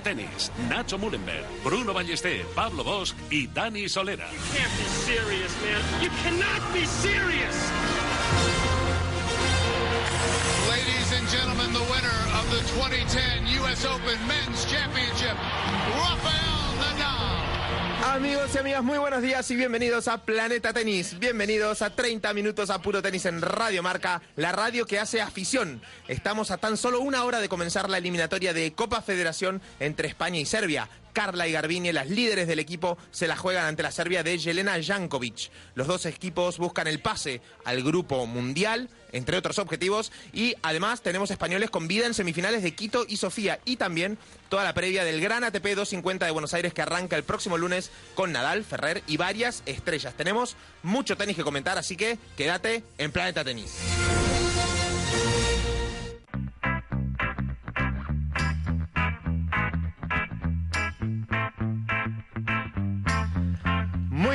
Planeta Tenis, Nacho Mullenberg, Bruno Ballester, Pablo Bosch y Dani Solera. can't be serious, man. You cannot be serious. Ladies and gentlemen, the winner of the 2010 U.S. Open Men's Championship, Rafael. Amigos y amigas, muy buenos días y bienvenidos a Planeta Tenis. Bienvenidos a 30 minutos a puro tenis en Radio Marca, la radio que hace afición. Estamos a tan solo una hora de comenzar la eliminatoria de Copa Federación entre España y Serbia. Carla y Garbine, las líderes del equipo, se la juegan ante la Serbia de Jelena Jankovic. Los dos equipos buscan el pase al grupo mundial, entre otros objetivos, y además tenemos españoles con vida en semifinales de Quito y Sofía, y también toda la previa del Gran ATP 250 de Buenos Aires que arranca el próximo lunes con Nadal, Ferrer y varias estrellas. Tenemos mucho tenis que comentar, así que quédate en Planeta Tenis.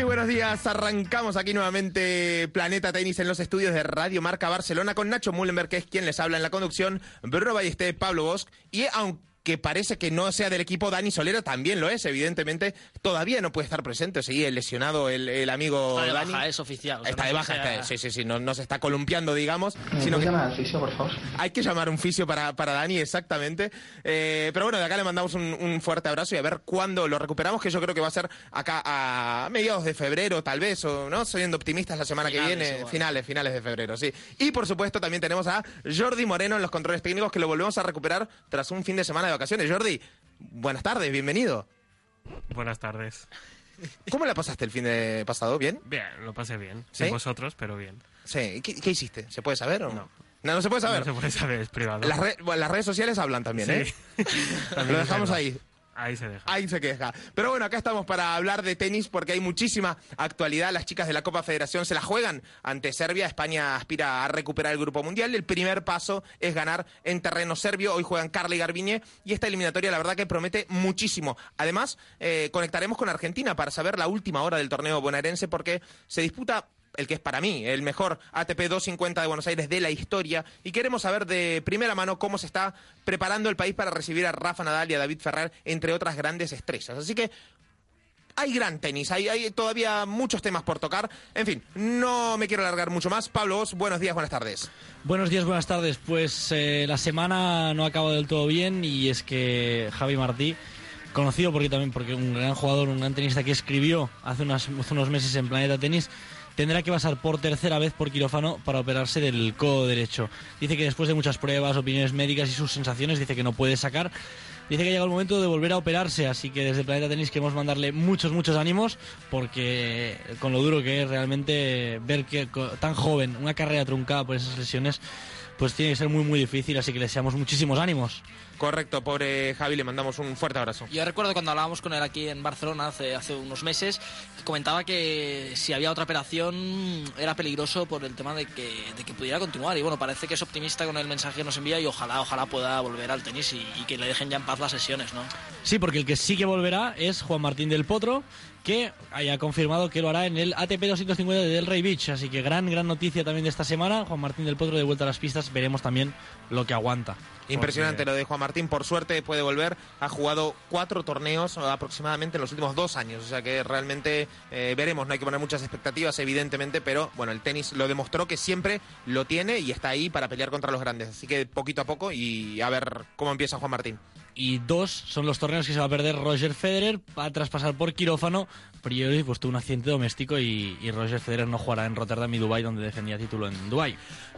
Muy buenos días, arrancamos aquí nuevamente Planeta Tenis en los estudios de Radio Marca Barcelona con Nacho Mullenberg, que es quien les habla en la conducción, Bruno Ballester, Pablo Bosch, y aunque parece que no sea del equipo, Dani Solera también lo es, evidentemente, todavía no puede estar presente, sigue lesionado el, el amigo Está de Dani. baja, es oficial. o sea, Está no de baja, que sea- está- sí, sí, sí, no, no se está columpiando, digamos, sino que llamar al fisio, por favor? hay que llamar un fisio para, para Dani, exactamente. Eh, pero bueno, de acá le mandamos un, un fuerte abrazo y a ver cuándo lo recuperamos, que yo creo que va a ser acá a mediados de febrero, tal vez, o no, siendo optimistas la semana que viene, igual. finales, finales de febrero, sí. Y por supuesto también tenemos a Jordi Moreno en los controles técnicos, que lo volvemos a recuperar tras un fin de semana de vacaciones. Jordi, buenas tardes, bienvenido. Buenas tardes. ¿Cómo la pasaste el fin de pasado? ¿Bien? Bien, lo pasé bien. ¿Sí? Sin vosotros, pero bien. Sí. ¿Qué, qué hiciste? ¿Se puede saber o no? No. No, se puede saber. No se puede saber, es privado. Las, re- bueno, las redes sociales hablan también, ¿eh? Sí. También Lo dejamos ahí. Ahí se deja. Ahí se queja. Pero bueno, acá estamos para hablar de tenis porque hay muchísima actualidad. Las chicas de la Copa Federación se la juegan ante Serbia. España aspira a recuperar el Grupo Mundial. El primer paso es ganar en terreno serbio. Hoy juegan Carla y y esta eliminatoria la verdad que promete muchísimo. Además, eh, conectaremos con Argentina para saber la última hora del torneo bonaerense porque se disputa el que es para mí el mejor ATP 250 de Buenos Aires de la historia y queremos saber de primera mano cómo se está preparando el país para recibir a Rafa Nadal y a David Ferrer, entre otras grandes estrellas. Así que hay gran tenis, hay, hay todavía muchos temas por tocar. En fin, no me quiero alargar mucho más. Pablo, Os, buenos días, buenas tardes. Buenos días, buenas tardes. Pues eh, la semana no ha acabado del todo bien y es que Javi Martí, conocido porque también porque un gran jugador, un gran tenista que escribió hace, unas- hace unos meses en Planeta Tenis, tendrá que pasar por tercera vez por quirófano para operarse del codo derecho. Dice que después de muchas pruebas, opiniones médicas y sus sensaciones, dice que no puede sacar. Dice que llega el momento de volver a operarse, así que desde Planeta Tenis queremos mandarle muchos, muchos ánimos, porque con lo duro que es realmente ver que tan joven, una carrera truncada por esas lesiones, pues tiene que ser muy, muy difícil, así que le deseamos muchísimos ánimos. Correcto, pobre Javi, le mandamos un fuerte abrazo. Yo recuerdo cuando hablábamos con él aquí en Barcelona hace, hace unos meses, que comentaba que si había otra operación era peligroso por el tema de que, de que pudiera continuar. Y bueno, parece que es optimista con el mensaje que nos envía y ojalá, ojalá pueda volver al tenis y, y que le dejen ya en paz las sesiones, ¿no? Sí, porque el que sí que volverá es Juan Martín del Potro, que haya confirmado que lo hará en el ATP 250 de Del Rey Beach. Así que gran, gran noticia también de esta semana. Juan Martín del Potro de vuelta a las pistas. Veremos también lo que aguanta. Impresionante Porque- lo de Juan Martín, por suerte puede volver. Ha jugado cuatro torneos aproximadamente en los últimos dos años, o sea que realmente eh, veremos. No hay que poner muchas expectativas, evidentemente, pero bueno, el tenis lo demostró que siempre lo tiene y está ahí para pelear contra los grandes. Así que poquito a poco y a ver cómo empieza Juan Martín. Y dos son los torneos que se va a perder Roger Federer va a traspasar por quirófano. Priori pues tuvo un accidente doméstico y, y Roger Federer no jugará en Rotterdam y Dubai donde defendía título en Dubai.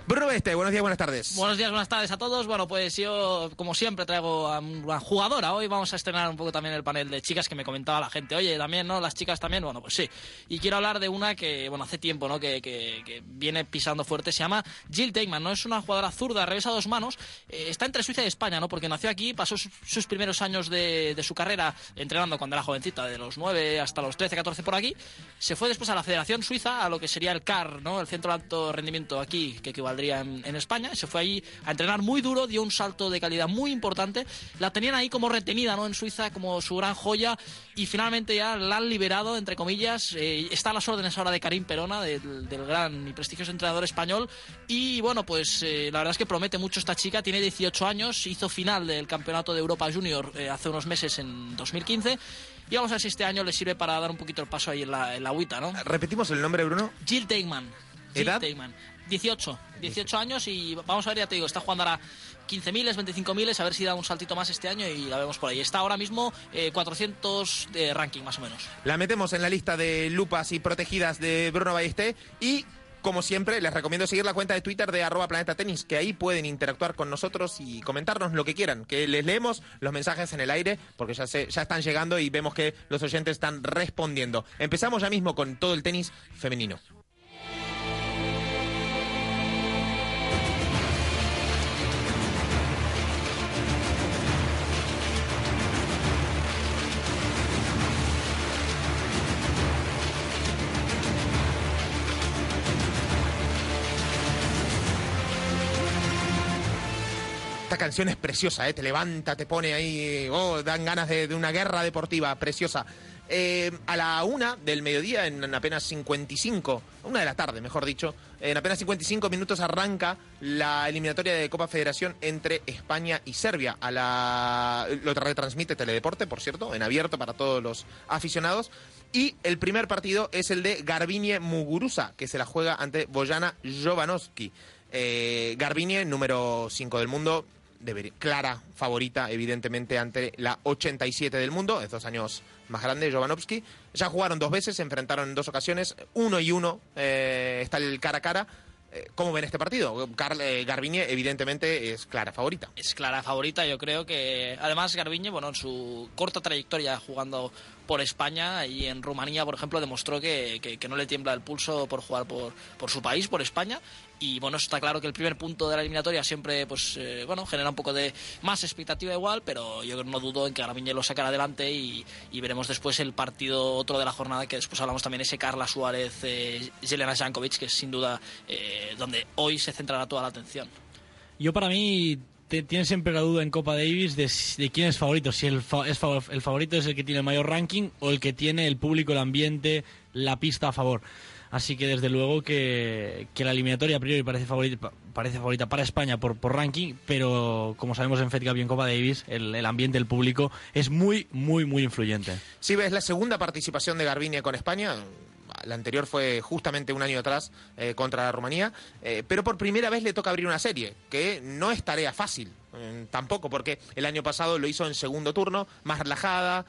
Bruno Este, buenos días, buenas tardes. Buenos días, buenas tardes a todos. Bueno, pues yo, como siempre, traigo a una jugadora. Hoy vamos a estrenar un poco también el panel de chicas que me comentaba la gente. Oye, también, ¿no? Las chicas también. Bueno, pues sí. Y quiero hablar de una que, bueno, hace tiempo, ¿no? Que, que- que viene pisando fuerte. Se llama Jill Teigman, ¿no? Es una jugadora zurda, revés a dos manos. Eh, está entre Suiza y España, ¿no? Porque nació aquí, pasó sus, sus primeros años de, de su carrera entrenando cuando era jovencita, de los 9 hasta los 13, 14 por aquí. Se fue después a la Federación Suiza, a lo que sería el CAR, ¿no? El Centro de Alto Rendimiento aquí, que equivaldría en, en España. Se fue allí a entrenar muy duro, dio un salto de calidad muy importante. La tenían ahí como retenida, ¿no? En Suiza, como su gran joya. Y finalmente ya la han liberado, entre comillas. Eh, está a las órdenes ahora de Karim Perona, del, del gran y prestigioso entrenador español. Y bueno, pues eh, la verdad es que promete mucho esta chica. Tiene 18 años, hizo final del Campeonato de Europa Junior eh, hace unos meses en 2015. Y vamos a ver si este año le sirve para dar un poquito el paso ahí en la, en la agüita, ¿no? Repetimos el nombre, Bruno. Jill Teigman. Jill ¿Edad? Teigman. 18. 18 años y vamos a ver, ya te digo, está jugando ahora 15.000, 25.000, a ver si da un saltito más este año y la vemos por ahí. Está ahora mismo eh, 400 de ranking, más o menos. La metemos en la lista de lupas y protegidas de Bruno Ballesté y como siempre, les recomiendo seguir la cuenta de Twitter de arroba planeta tenis, que ahí pueden interactuar con nosotros y comentarnos lo que quieran, que les leemos los mensajes en el aire, porque ya, se, ya están llegando y vemos que los oyentes están respondiendo. Empezamos ya mismo con todo el tenis femenino. Esta canción es preciosa, ¿eh? te levanta, te pone ahí, oh, dan ganas de, una guerra deportiva preciosa. Eh, a la una del mediodía, en apenas 55, una de la tarde, mejor dicho, en apenas 55 minutos arranca la eliminatoria de Copa Federación entre España y Serbia. A la, lo retransmite Teledeporte, por cierto, en abierto para todos los aficionados. Y el primer partido es el de Garbiñe Muguruza, que se la juega ante Bojana Jovanovski. Eh, número 5 del mundo, debería- clara favorita, evidentemente, ante la 87 del mundo, es dos años más grande, Jovanovski. Ya jugaron dos veces, se enfrentaron en dos ocasiones, uno y uno, eh, está el cara a cara. Eh, ¿Cómo ven este partido? Eh, Garbiñe, evidentemente, es clara favorita. Es clara favorita, yo creo que. Además, Garbiñe, bueno, en su corta trayectoria jugando por España y en Rumanía, por ejemplo, demostró que, no le tiembla el pulso por jugar por su país, por España. Y bueno, está claro que el primer punto de la eliminatoria siempre, pues, eh, bueno, genera un poco de más expectativa igual, pero yo no dudo en que Garbiñe lo sacará adelante y, y veremos después el partido otro de la jornada, que después hablamos también ese Carla Suárez, eh, Jelena Jankovic, que es sin duda eh, donde hoy se centrará toda la atención. Yo para mí te- tiene siempre la duda en Copa Davis de, de quién es favorito, si el, fa- es el favorito es el que tiene el mayor ranking o el que tiene el público, el ambiente, la pista a favor. Así que desde luego que, la eliminatoria a priori parece favorita, para España por, ranking, pero como sabemos en Fed Cup y en Copa Davis, el, ambiente, el público es muy, muy, muy influyente. Si ves la segunda participación de Garbiñe con España, la anterior fue justamente un año atrás eh, contra Rumanía, eh, pero por primera vez le toca abrir una serie, que no es tarea fácil. eh, tampoco, porque el año pasado lo hizo en segundo turno, más relajada.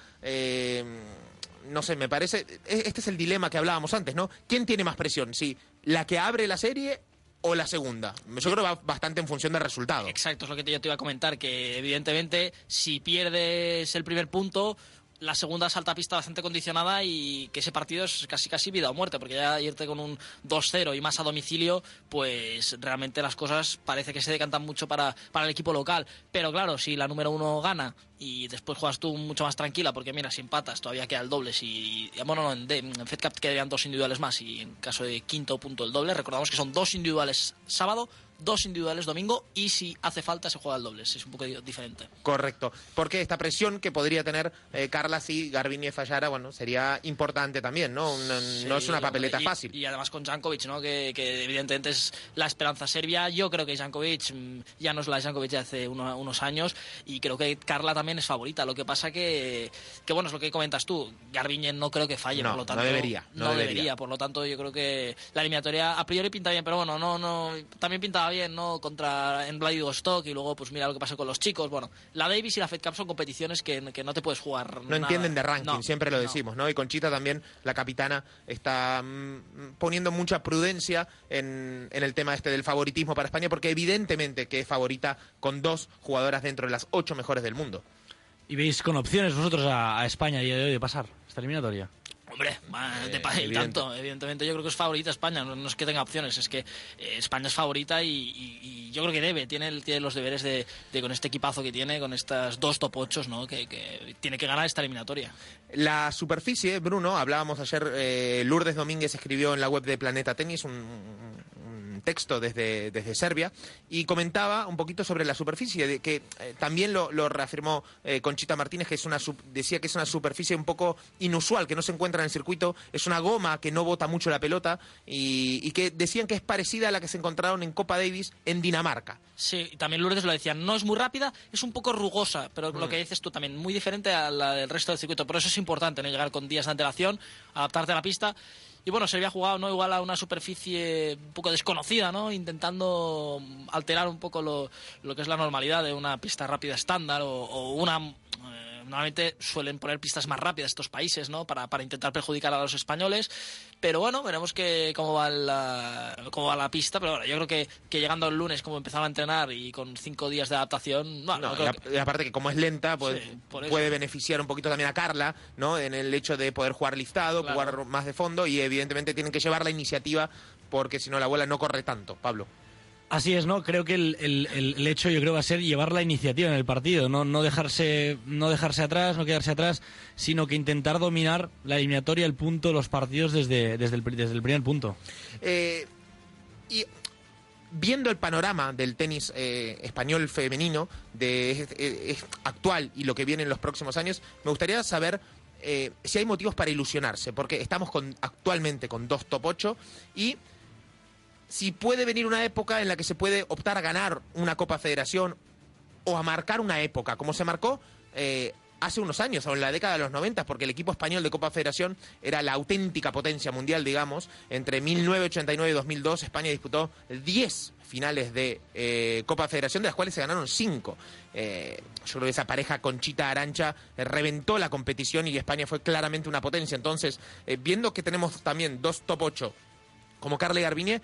No sé, me parece. e- Este es el dilema que hablábamos antes, ¿no? ¿Quién tiene más presión? ¿Si la que abre la serie o la segunda? Yo creo que va bastante en función del resultado. Exacto, es lo que yo te iba a comentar, que evidentemente si pierdes el primer punto, la segunda a pista bastante condicionada y que ese partido es casi casi vida o muerte, porque ya irte con un 2-0 y más a domicilio, pues realmente las cosas parece que se decantan mucho para, para el equipo local. Pero claro, si la número uno gana y después juegas tú mucho más tranquila, porque mira, si empatas todavía queda el doble, si, bueno, no, en, en Fed Cup quedarían dos individuales más y en caso de quinto punto el doble, recordamos que son dos individuales sábado, dos individuales domingo y si hace falta se juega el doble, es un poco di- diferente. Correcto. Porque esta presión que podría tener eh, Carla si Garbiñe fallara, bueno, sería importante también, ¿no? Un- no es una Sí, papeleta y- fácil. Y además con Jankovic, ¿no? Que, que evidentemente es la esperanza serbia. Yo creo que Jankovic mm, ya no es la Jankovic de hace uno- unos años y creo que Carla también es favorita. Lo que pasa que, que bueno, es lo que comentas tú. Garbiñe no creo que falle, No, por lo no tanto. debería, no No, debería. Por lo tanto, yo creo que la eliminatoria a priori pinta bien, pero bueno, no, no, también pinta bien, ¿no? Contra en Vladivostok y luego pues mira lo que pasó con los chicos. Bueno, la Davis y la Fed Cup son competiciones que, que no te puedes jugar. No entienden de ranking, siempre lo decimos, no. Y Conchita también, la capitana, está mm, poniendo mucha prudencia en, en el tema este del favoritismo para España, porque evidentemente que es favorita con dos jugadoras dentro de las ocho mejores del mundo. ¿Y veis con opciones vosotros a, a España a día de hoy de pasar esta eliminatoria? Hombre, de pa- y tanto. Evidentemente, yo creo que es favorita España. No, no es que tenga opciones, es que eh, España es favorita y, y- y yo creo que debe. Tiene, el- tiene los deberes de, de con este equipazo que tiene, con estas dos top 8, ¿no? Que, que tiene que ganar esta eliminatoria. La superficie, Bruno, hablábamos ayer, eh, Lourdes Domínguez escribió en la web de Planeta Tenis un texto desde, desde Serbia y comentaba un poquito sobre la superficie, de que eh, también lo, lo reafirmó eh, Conchita Martínez, que es una sub- decía que es una superficie un poco inusual, que no se encuentra en el circuito, es una goma que no bota mucho la pelota y, y que decían que es parecida a la que se encontraron en Copa Davis en Dinamarca. Sí, también Lourdes lo decía, no es muy rápida, es un poco rugosa, pero lo que dices tú también, muy diferente a la del resto del circuito. Por eso es importante no llegar con días de antelación, adaptarte a la pista. Y bueno, se había jugado no igual a una superficie un poco desconocida, ¿no? Intentando alterar un poco lo, lo que es la normalidad de una pista rápida estándar o, o una... Normalmente suelen poner pistas más rápidas estos países, ¿no? Para, para intentar perjudicar a los españoles. Pero bueno, veremos que, cómo, va la, cómo va la pista. Pero bueno, yo creo que, que llegando el lunes, como empezaron a entrenar y con cinco días de adaptación, bueno, No, creo y, a- que- y aparte que como es lenta, pues, Sí, puede beneficiar un poquito también a Carla, ¿no? En el hecho de poder jugar listado, Claro. jugar más de fondo y evidentemente tienen que llevar la iniciativa porque si no la abuela no corre tanto, Pablo. Así es, ¿no? Creo que el, el- el- hecho yo creo va a ser llevar la iniciativa en el partido, no, no dejarse, no dejarse atrás, no quedarse atrás, sino que intentar dominar la eliminatoria, el punto, los partidos desde, desde, el, desde el primer punto. Eh, y viendo el panorama del tenis eh, español femenino de actual y lo que viene en los próximos años, me gustaría saber eh, si hay motivos para ilusionarse, porque estamos con, actualmente con dos top 8 y si puede venir una época en la que se puede optar a ganar una Copa Federación o a marcar una época, como se marcó eh, hace unos años, o en la década de los 90, porque el equipo español de Copa Federación era la auténtica potencia mundial, digamos. Entre 1989 y 2002, España disputó 10 finales de eh, Copa Federación, de las cuales se ganaron 5. yo creo que esa pareja Conchita Arancha eh, reventó la competición y España fue claramente una potencia. Entonces, eh, viendo que tenemos también dos top 8 como Carla Garbiñe,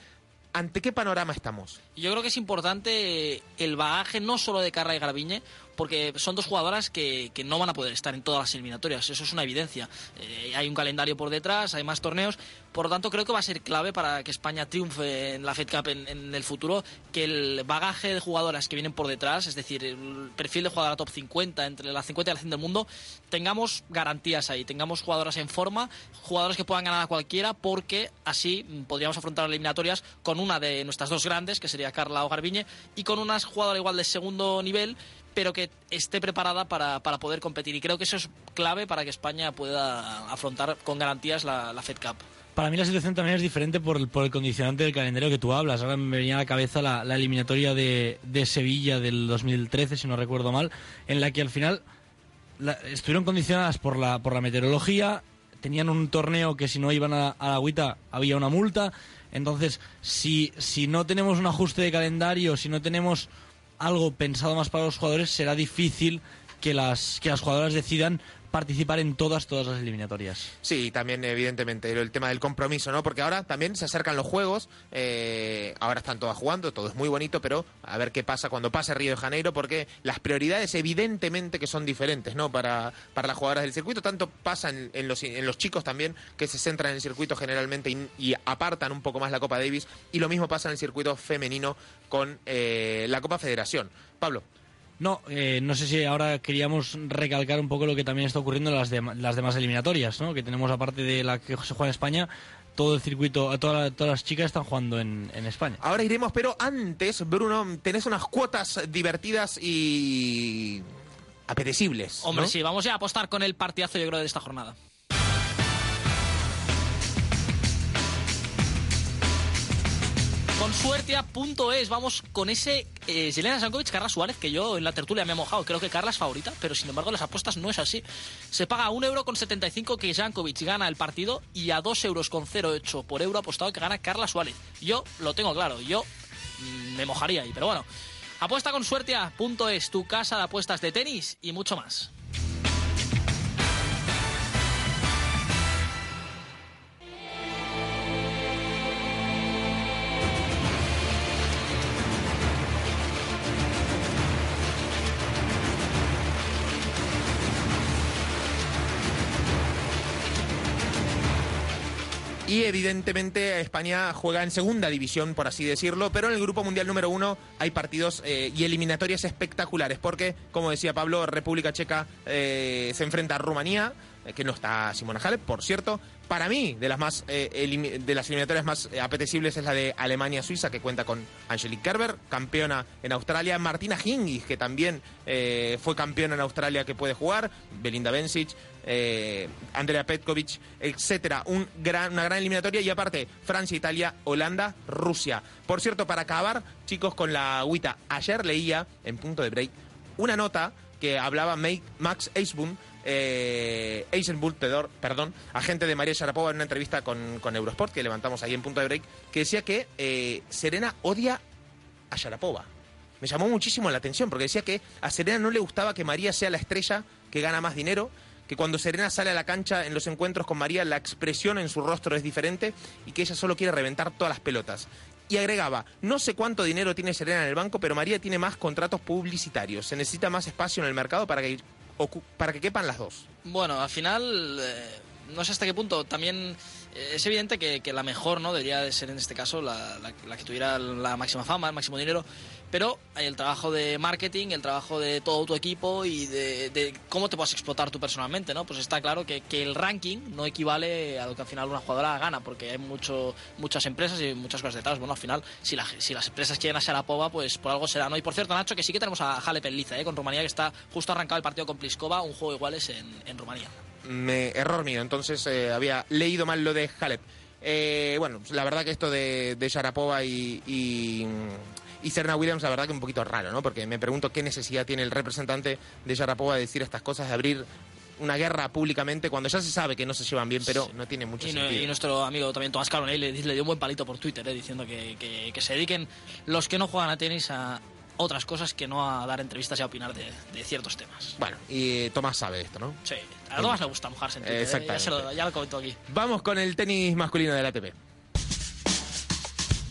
¿ante qué panorama estamos? Yo creo que es importante el bagaje no solo de Carla y Garbiñe, porque son dos jugadoras que, que no van a poder estar en todas las eliminatorias, eso es una evidencia. Eh, hay un calendario por detrás, hay más torneos, por lo tanto creo que va a ser clave para que España triunfe en la Fed Cup en, el futuro, que el bagaje de jugadoras que vienen por detrás, es decir, el perfil de jugadora top 50, entre la 50 y la 100 del mundo, tengamos garantías ahí, tengamos jugadoras en forma, jugadoras que puedan ganar a cualquiera, porque así podríamos afrontar las eliminatorias con una de nuestras dos grandes, que sería Carla o Garbiñe, y con una jugadora igual de segundo nivel, pero que esté preparada para, para poder competir. Y creo que eso es clave para que España pueda afrontar con garantías la, la Fed Cup. Para mí la situación también es diferente por por el condicionante del calendario que tú hablas. Ahora me venía a la cabeza la, la eliminatoria de, de Sevilla del 2013, si no recuerdo mal, en la que al final la- estuvieron condicionadas por la, por la meteorología, tenían un torneo que si no iban a, a la agüita había una multa. Entonces, si, si no tenemos un ajuste de calendario, si no tenemos algo pensado más para los jugadores, será difícil que las, que las jugadoras decidan participar en todas, todas las eliminatorias. Sí, también evidentemente el tema del compromiso, ¿no? Porque ahora también se acercan los juegos, eh, ahora están todas jugando, todo es muy bonito, pero a ver qué pasa cuando pase Río de Janeiro, porque las prioridades evidentemente que son diferentes, ¿no? Para, para las jugadoras del circuito, tanto pasa en, en los, en los chicos también, que se centran en el circuito generalmente y, y apartan un poco más la Copa Davis, y lo mismo pasa en el circuito femenino con eh, la Copa Federación. Pablo. No, eh, no sé si ahora queríamos recalcar un poco lo que también está ocurriendo en las, dem- las demás eliminatorias, ¿no? Que tenemos aparte de la que se juega en España, todo el circuito, toda la- todas las chicas están jugando en, en España. Ahora iremos, pero antes, Bruno, tenés unas cuotas divertidas y apetecibles. Hombre, ¿no? sí, vamos ya a apostar con el partidazo, yo creo, de esta jornada. Con suertia.es vamos con ese eh, Zelena Sankovic, Carla Suárez, que yo en la tertulia me he mojado. Creo que Carla es favorita, pero sin embargo las apuestas no es así. Se paga 1 euro con 75 que Jankovic gana el partido y a 2 euros con 08 por euro apostado que gana Carla Suárez. Yo lo tengo claro, yo mm, me mojaría ahí. Pero bueno, apuesta con suerte a punto es tu casa de apuestas de tenis y mucho más. Y evidentemente España juega en segunda división, por así decirlo, pero en el Grupo Mundial número uno hay partidos eh, y eliminatorias espectaculares, porque, como decía Pablo, República Checa eh, se enfrenta a Rumanía, eh, que no está Simona Halep, por cierto. Para mí, de las, más, eh, de las eliminatorias más eh, apetecibles es la de Alemania-Suiza, que cuenta con Angelique Kerber, campeona en Australia, Martina Hingis, que también eh, fue campeona en Australia, que puede jugar, Belinda Bencic, eh, Andrea Petkovic, etcétera. Un gran, una gran eliminatoria y aparte Francia, Italia, Holanda, Rusia. Por cierto, para acabar, chicos, con la agüita, ayer leía en punto de break una nota que hablaba Max Eisbun, eh, perdón, agente de María Sharapova en una entrevista con, con Eurosport que levantamos ahí en punto de break, que decía que eh, Serena odia a Sharapova. Me llamó muchísimo la atención porque decía que a Serena no le gustaba que María sea la estrella que gana más dinero, que cuando Serena sale a la cancha en los encuentros con María la expresión en su rostro es diferente y que ella solo quiere reventar todas las pelotas. Y agregaba, no sé cuánto dinero tiene Serena en el banco, pero María tiene más contratos publicitarios. Se necesita más espacio en el mercado para que, para que quepan las dos. Bueno, al final, eh, no sé hasta qué punto. También eh, es evidente que, que la mejor, ¿no? Debería de ser en este caso la, la- la que tuviera la máxima fama, el máximo dinero. Pero el trabajo de marketing, el trabajo de todo tu equipo y de, cómo te puedes explotar tú personalmente, ¿no? Pues está claro que, el ranking no equivale a lo que al final una jugadora gana, porque hay mucho, muchas empresas y muchas cosas detrás. Bueno, al final, si, la- si las empresas quieren a Sharapova, pues por algo será, ¿no? Y por cierto, Nacho, que sí que tenemos a Halep en liza, ¿eh? Con Rumanía, que está justo arrancado el partido con Pliskova, un juego iguales en, en Rumanía. Me, error mío, entonces eh, había leído mal lo de Halep. Eh, bueno, la verdad que esto de, de Sharapova y, y Serena Williams, la verdad que un poquito raro, ¿no? Porque me pregunto qué necesidad tiene el representante de Sharapova de decir estas cosas, de abrir una guerra públicamente cuando ya se sabe que no se llevan bien, pero no tiene mucho Y, sentido. y nuestro amigo también Tomás Caronell le, le dio un buen palito por Twitter, eh, diciendo que, que- que se dediquen los que no juegan a tenis a otras cosas que no a dar entrevistas y a opinar de, de ciertos temas. Bueno, y Tomás sabe esto, ¿no? Sí, a Tomás le gusta mojarse en Twitter, eh, ya, lo, ya lo comentó aquí. Vamos con el tenis masculino del ATP.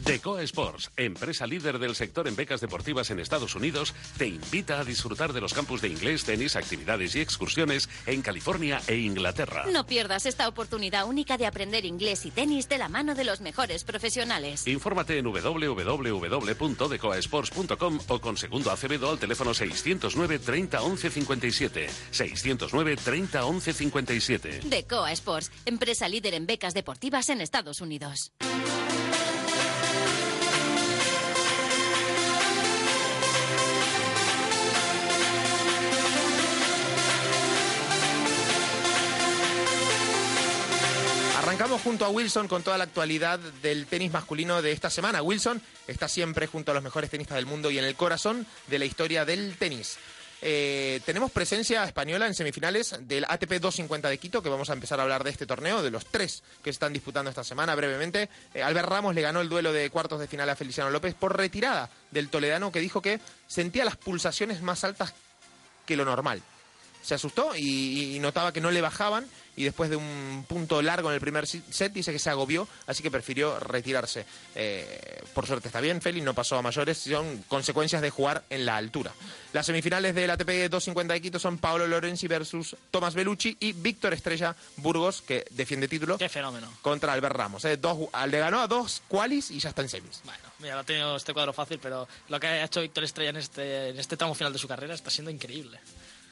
Decoa Sports, empresa líder del sector en becas deportivas en Estados Unidos, te invita a disfrutar de los campus de inglés, tenis, actividades y excursiones en California e Inglaterra. No pierdas esta oportunidad única de aprender inglés y tenis de la mano de los mejores profesionales. Infórmate en www.decoasports.com o con segundo Acevedo al teléfono 609 30 11 57. 609 30 11 57. Decoa Sports, empresa líder en becas deportivas en Estados Unidos. Arrancamos junto a Wilson con toda la actualidad del tenis masculino de esta semana. Wilson está siempre junto a los mejores tenistas del mundo y en el corazón de la historia del tenis. Eh, tenemos presencia española en semifinales del ATP 250 de Quito, que vamos a empezar a hablar de este torneo, de los tres que se están disputando esta semana brevemente. Eh, Albert Ramos le ganó el duelo de cuartos de final a Feliciano López por retirada del toledano, que dijo que sentía las pulsaciones más altas que lo normal. Se asustó y, y notaba que no le bajaban y después de un punto largo en el primer set dice que se agobió, así que prefirió retirarse. Eh, por suerte está bien, Félix no pasó a mayores, son consecuencias de jugar en la altura. Las semifinales del ATP 250 de Quito son Paolo Lorenzi versus Tomás Bellucci y Víctor Estrella Burgos, que defiende título, Qué fenómeno. contra Albert Ramos. eh. Dos, le ganó a dos qualis y ya está en semis. Bueno, mira, no ha tenido este cuadro fácil, pero lo que ha hecho Víctor Estrella en este, en este tramo final de su carrera está siendo increíble.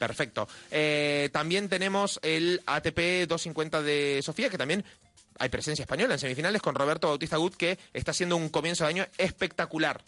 Perfecto. Eh, también tenemos el ATP 250 de Sofía, que también hay presencia española en semifinales con Roberto Bautista Gut, que está haciendo un comienzo de año espectacular.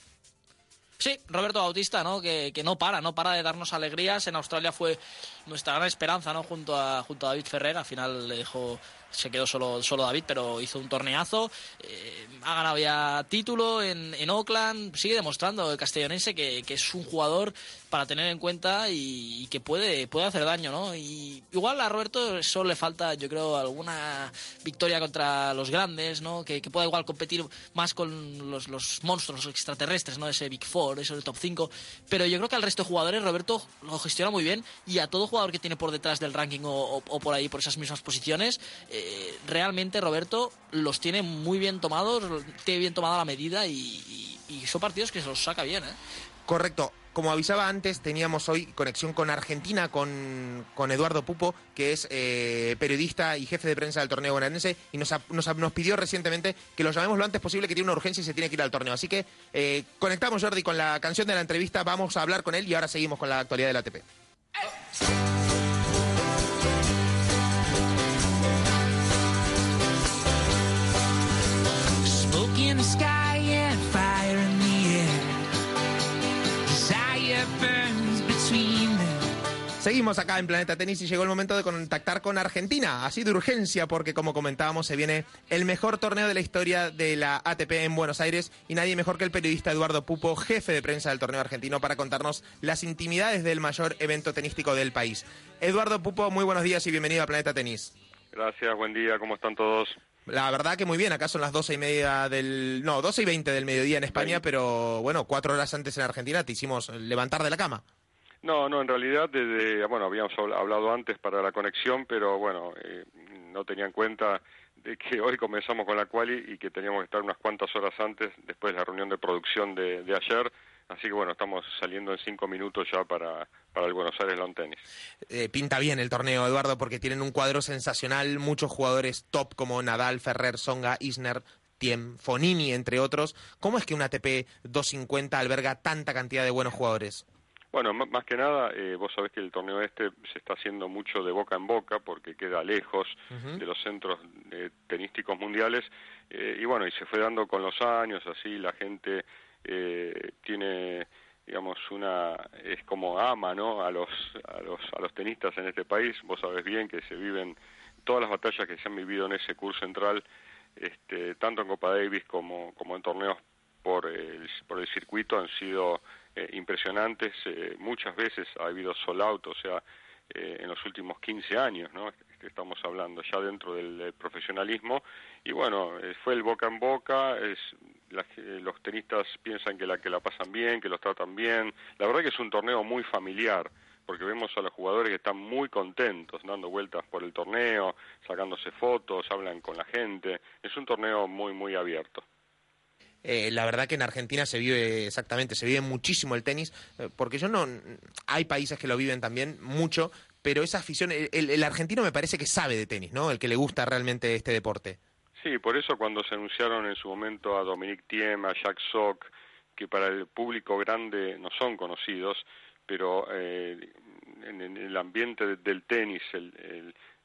Sí, Roberto Bautista, ¿no? Que, que no para, no para de darnos alegrías. En Australia fue nuestra gran esperanza, ¿no? Junto a, junto a David Ferrer. Al final le dejó se quedó solo, solo David, pero hizo un torneazo. Eh, ha ganado ya título en, en Oakland. Sigue demostrando el castellonense que, que es un jugador para tener en cuenta y, que puede, puede hacer daño, ¿no? Y igual a Roberto solo le falta, yo creo, alguna victoria contra los grandes, ¿no? Que, que pueda igual competir más con los, los monstruos extraterrestres, ¿no? Ese Big Four, eso del top 5. Pero yo creo que al resto de jugadores Roberto lo gestiona muy bien y a todo jugador que tiene por detrás del ranking o por ahí, por esas mismas posiciones, eh, realmente Roberto los tiene muy bien tomados, tiene bien tomada la medida y, y, y son partidos que se los saca bien, ¿eh? Correcto. Como avisaba antes, teníamos hoy conexión con Argentina, con, con Eduardo Pupo, que es eh, periodista y jefe de prensa del torneo bonaerense, y nos, nos, nos, pidió recientemente que lo llamemos lo antes posible, que tiene una urgencia y se tiene que ir al torneo. Así que eh, conectamos, Jordi, con la canción de la entrevista, vamos a hablar con él y ahora seguimos con la actualidad del ATP. The sky and fire in the air. Desire burns between them. Seguimos acá en Planeta Tenis y llegó el momento de contactar con Argentina, así de urgencia, porque como comentábamos, se viene el mejor torneo de la historia de la ATP en Buenos Aires y nadie mejor que el periodista Eduardo Pupo, jefe de prensa del torneo argentino, para contarnos las intimidades del mayor evento tenístico del país. Eduardo Pupo, muy buenos días y bienvenido a Planeta Tenis. Gracias, buen día, ¿cómo están todos? La verdad que muy bien, acá son las doce y media del... No, doce y veinte del mediodía en España, pero bueno, cuatro horas antes en Argentina te hicimos levantar de la cama. No, no, en realidad desde, bueno, habíamos hablado antes para la conexión, pero bueno, eh, no tenía en cuenta de que hoy comenzamos con la quali y que teníamos que estar unas cuantas horas antes, después de la reunión de producción de, de ayer, Así que bueno, estamos saliendo en cinco minutos ya para, para el Buenos Aires Lawn Tennis. Eh, pinta bien el torneo, Eduardo, porque tienen un cuadro sensacional, muchos jugadores top como Nadal, Ferrer, Songa, Isner, Tiem, Fonini, entre otros. ¿Cómo es que un ATP 250 alberga tanta cantidad de buenos jugadores? Bueno, más que nada, eh, vos sabés que el torneo este se está haciendo mucho de boca en boca porque queda lejos uh -huh. de los centros eh, tenísticos mundiales eh, y bueno, y se fue dando con los años, así la gente eh, tiene digamos una es como ama no a los a los a los tenistas en este país. Vos sabés bien que se viven todas las batallas que se han vivido en ese curso central este tanto en Copa Davis como como en torneos por el por el circuito han sido eh, impresionantes. Eh, muchas veces ha habido sold out o sea eh, en los últimos 15 años no estamos hablando ya dentro del, del profesionalismo. Y bueno eh, fue el boca en boca es la, eh, los tenistas piensan que la que la pasan bien que los tratan bien la verdad que es un torneo muy familiar porque vemos a los jugadores que están muy contentos dando vueltas por el torneo sacándose fotos hablan con la gente es un torneo muy muy abierto eh, la verdad que en Argentina se vive exactamente, se vive muchísimo el tenis, eh, porque yo no, hay países que lo viven también mucho, pero esa afición, el, el, argentino me parece que sabe de tenis, ¿no? El que le gusta realmente este deporte. Sí, por eso cuando se anunciaron en su momento a Dominique Thiem, a Jacques Sock, que para el público grande no son conocidos, pero eh, en, en, el ambiente del tenis, el,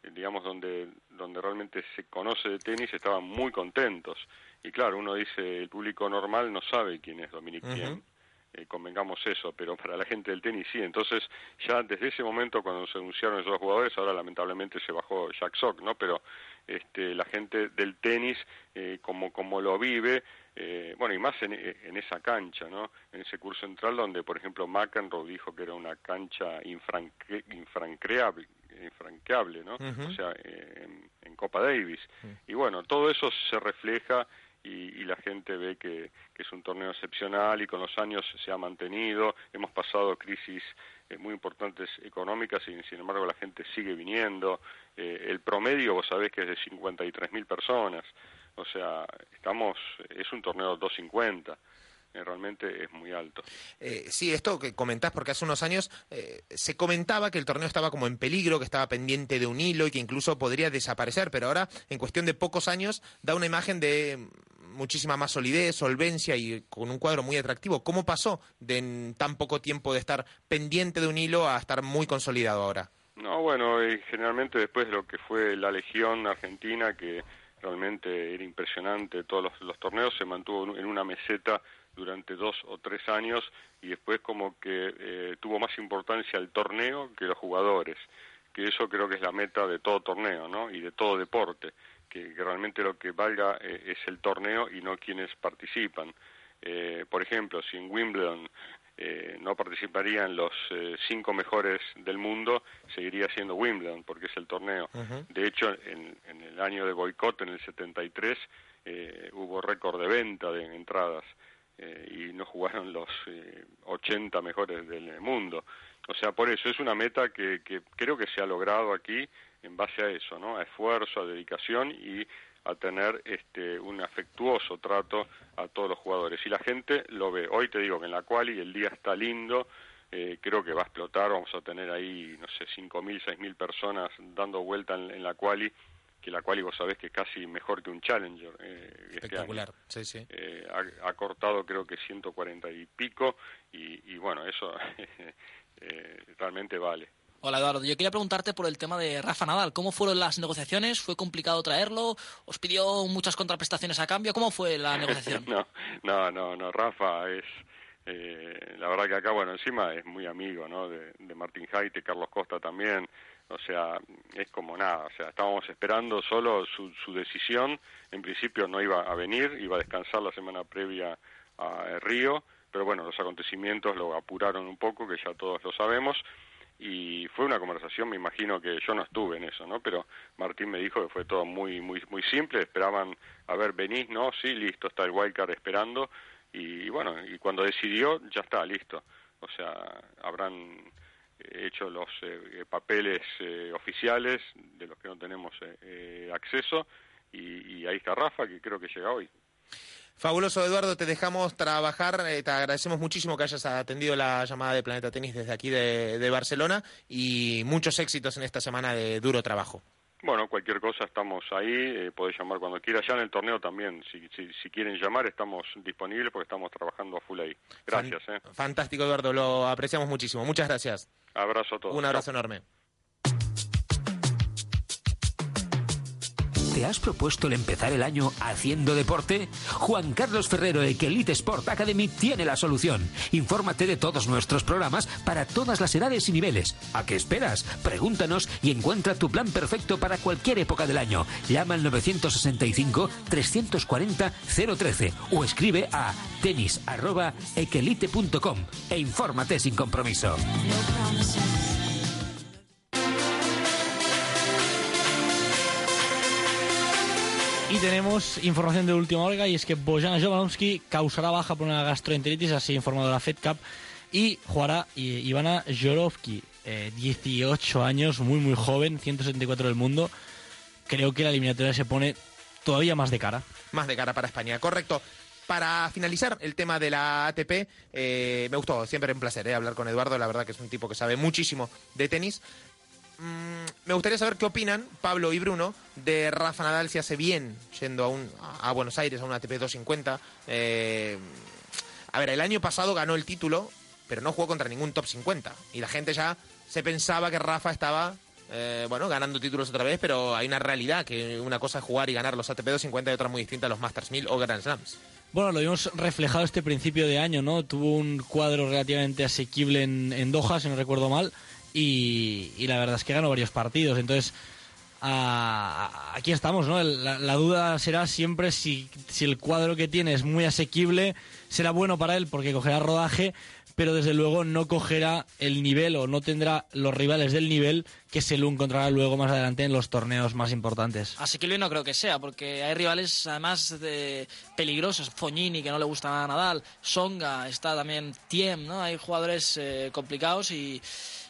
el, digamos donde donde realmente se conoce de tenis, estaban muy contentos. Y claro, uno dice, el público normal no sabe quién es Dominique Thiem. Uh -huh eh, convengamos eso, pero para la gente del tenis sí. Entonces, ya desde ese momento, cuando se anunciaron esos dos jugadores, ahora lamentablemente se bajó Jack Sock, ¿no? Pero este, la gente del tenis, eh, como, como lo vive, eh, bueno, y más en, en, esa cancha, ¿no? En ese curso central donde, por ejemplo, McEnroe dijo que era una cancha infranque, infrancreable, infranqueable, ¿no? Uh -huh. O sea, en, en, Copa Davis. Uh -huh. Y bueno, todo eso se refleja y, y, la gente ve que, es un torneo excepcional y con los años se ha mantenido. Hemos pasado crisis eh, muy importantes económicas y sin embargo la gente sigue viniendo. Eh, el promedio, vos sabés que es de 53 mil personas. O sea, estamos, es un torneo 250 eh, realmente es muy alto. Eh, sí, esto que comentás, porque hace unos años eh, se comentaba que el torneo estaba como en peligro, que estaba pendiente de un hilo y que incluso podría desaparecer, pero ahora, en cuestión de pocos años, da una imagen de muchísima más solidez, solvencia y con un cuadro muy atractivo. ¿Cómo pasó de en tan poco tiempo de estar pendiente de un hilo a estar muy consolidado ahora? No, bueno, y generalmente después de lo que fue la Legión Argentina, que realmente era impresionante, todos los, los torneos se mantuvo en una meseta durante dos o tres años y después como que eh, tuvo más importancia el torneo que los jugadores que eso creo que es la meta de todo torneo, ¿no? Y de todo deporte, que, realmente lo que valga eh, es el torneo y no quienes participan. Eh, por ejemplo, si en Wimbledon eh, no participarían los cinco mejores del mundo, seguiría siendo Wimbledon, porque es el torneo. De hecho, en, en, el año de boicot, en el 73, hubo récord de venta de entradas y no jugaron los 80 mejores del mundo. O sea, por eso es una meta que, que creo que se ha logrado aquí en base a eso, ¿no? A esfuerzo, a dedicación y a tener este, un afectuoso trato a todos los jugadores. Y la gente lo ve. Hoy te digo que en la quali el día está lindo, eh, creo que va a explotar, vamos a tener ahí, no sé, 5.000, 6.000 personas dando vuelta en, la quali, que la quali vos sabés que es casi mejor que un Challenger. Eh, este Espectacular, sí, sí. Eh, ha, cortado creo que 140 y pico, y, y bueno, eso eh, realmente vale. Hola Eduardo, yo quería preguntarte por el tema de Rafa Nadal. ¿Cómo fueron las negociaciones? ¿Fue complicado traerlo? ¿Os pidió muchas contraprestaciones a cambio? ¿Cómo fue la negociación? no, no, no, no, Rafa es... Eh, la verdad que acá, bueno, encima es muy amigo, ¿no? De, de Martín Jaite, Carlos Costa también. O sea, es como nada. O sea, estábamos esperando solo su, su decisión. En principio no iba a venir, iba a descansar la semana previa a Río pero bueno, los acontecimientos lo apuraron un poco, que ya todos lo sabemos, y fue una conversación, me imagino que yo no estuve en eso, ¿no? Pero Martín me dijo que fue todo muy muy muy simple, esperaban, a ver, venís, no, sí, listo, está el wildcard esperando, y, bueno, y cuando decidió, ya está, listo. O sea, habrán hecho los eh, papeles eh, oficiales de los que no tenemos eh, acceso, y, y ahí está Rafa, que creo que llega hoy. Fabuloso, Eduardo, te dejamos trabajar. Eh, te agradecemos muchísimo que hayas atendido la llamada de Planeta Tenis desde aquí de, Barcelona y muchos éxitos en esta semana de duro trabajo. Bueno, cualquier cosa estamos ahí, eh, podés llamar cuando quieras. Ya en el torneo también, si, si, quieren llamar, estamos disponibles porque estamos trabajando a full ahí. Gracias. eh. Fantástico, Eduardo, lo apreciamos muchísimo. Muchas gracias. Abrazo a todos. Un abrazo enorme. ¿Te has propuesto el empezar el año haciendo deporte? Juan Carlos Ferrero de Elite Sport Academy tiene la solución. Infórmate de todos nuestros programas para todas las edades y niveles. ¿A qué esperas? Pregúntanos y encuentra tu plan perfecto para cualquier época del año. Llama al 965 340 013 o escribe a tenis@ekelite.com e infórmate sin compromiso. Y tenemos información de última hora y es que Bojan Jovanovski causará baja por una gastroenteritis, así informado la Fed Cup, y jugará Ivana Jorovki, 18 años, muy muy joven, 174 del mundo. Creo que la eliminatoria se pone todavía más de cara. Más de cara para España, correcto. Para finalizar el tema de la ATP, eh, me gustó, siempre un placer eh, hablar con Eduardo, la verdad que es un tipo que sabe muchísimo de tenis. Mm, me gustaría saber qué opinan Pablo y Bruno de Rafa Nadal si hace bien yendo a, un, Buenos Aires a una ATP 250. Eh, a ver, el año pasado ganó el título, pero no jugó contra ningún top 50. Y la gente ya se pensaba que Rafa estaba eh, bueno, ganando títulos otra vez, pero hay una realidad, que una cosa es jugar y ganar los ATP 250 y otra muy distinta los Masters 1000 o Grand Slams. Bueno, lo vimos reflejado este principio de año, ¿no? Tuvo un cuadro relativamente asequible en, en Doha, si no recuerdo mal, y, la verdad es que ganó varios partidos. Entonces, aquí estamos, ¿no? La, duda será siempre si, si el cuadro que tiene es muy asequible, será bueno para él porque cogerá rodaje, pero desde luego no cogerá el nivel o no tendrá los rivales del nivel que se lo encontrará luego más adelante en los torneos más importantes. Asequible no creo que sea, porque hay rivales además de peligrosos. Fognini, que no le gusta a Nadal, Songa, está también Tiem, ¿no? Hay jugadores eh, complicados y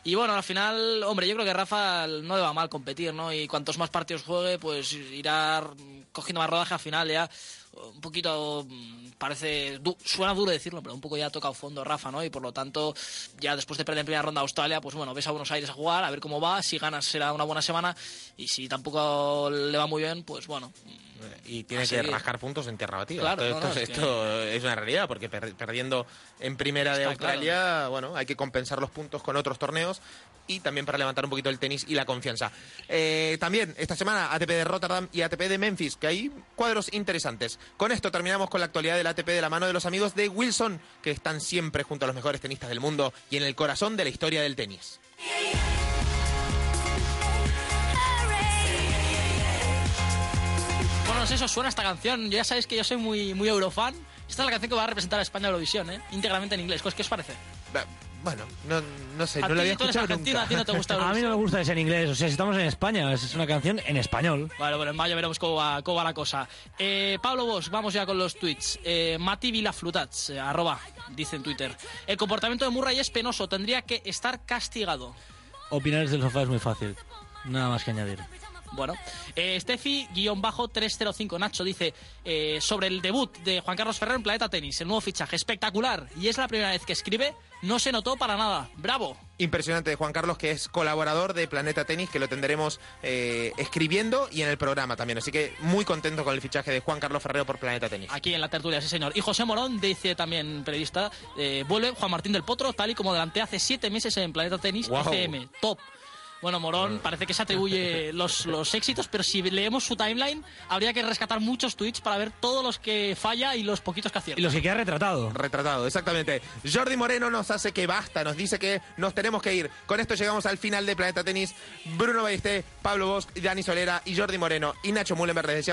y bueno, al final, hombre, yo creo que Rafa no le va mal competir, ¿no? Y cuantos más partidos juegue, pues irá cogiendo más rodaje al final ya un poquito mm, parece suena duro decirlo pero un poco ya ha tocado fondo Rafa no y por lo tanto ya después de perder en primera ronda a Australia pues bueno ves a Buenos Aires a jugar a ver cómo va si ganas será una buena semana y si tampoco le va muy bien pues bueno y tiene que rascar puntos en tierra batida. esto, es, una realidad, porque perdiendo en primera de Australia, bueno, hay que compensar los puntos con otros torneos y también para levantar un poquito el tenis y la confianza. Eh, también esta semana ATP de Rotterdam y ATP de Memphis, que hay cuadros interesantes. Con esto terminamos con la actualidad del ATP de la mano de los amigos de Wilson, que están siempre junto a los mejores tenistas del mundo y en el corazón de la historia del tenis. Bueno, no sé, eso suena esta canción. Ya sabéis que yo soy muy, muy eurofan. Esta es la canción que va a representar a España a Eurovisión, ¿eh? íntegramente en inglés. ¿Qué os parece? Bueno, no, no sé, A no ti, había escuchado nunca. a ti no te gusta A mí no me gusta ese en inglés. O sea, si estamos en España, es una canción en español. Vale, bueno, en mayo veremos cómo va, cómo va la cosa. Eh, Pablo Bosch, vamos ya con los tweets. Eh, Mati Vilaflutats, eh, arroba, dice en Twitter. El comportamiento de Murray es penoso, tendría que estar castigado. Opinar desde el sofá es muy fácil. Nada más que añadir. Bueno, eh, Steffi-305 Nacho dice eh, sobre el debut de Juan Carlos Ferrer en Planeta Tenis, el nuevo fichaje, espectacular. Y es la primera vez que escribe, no se notó para nada. ¡Bravo! Impresionante de Juan Carlos, que es colaborador de Planeta Tenis, que lo tendremos eh, escribiendo y en el programa también. Así que muy contento con el fichaje de Juan Carlos Ferrero por Planeta Tenis. Aquí en la tertulia, sí señor. Y José Morón dice también, periodista, eh, vuelve Juan Martín del Potro, tal y como delante hace siete meses en Planeta Tenis. FM. Top. Bueno, Morón parece que se atribuye los, los éxitos, pero si leemos su timeline, habría que rescatar muchos tweets para ver todos los que falla y los poquitos que acierta. Y los que queda retratado. Retratado, exactamente. Jordi Moreno nos hace que basta, nos dice que nos tenemos que ir. Con esto llegamos al final de Planeta Tenis. Bruno Ballesté, Pablo Bosch, Dani Solera y Jordi Moreno y Nacho Mullenberg les deseamos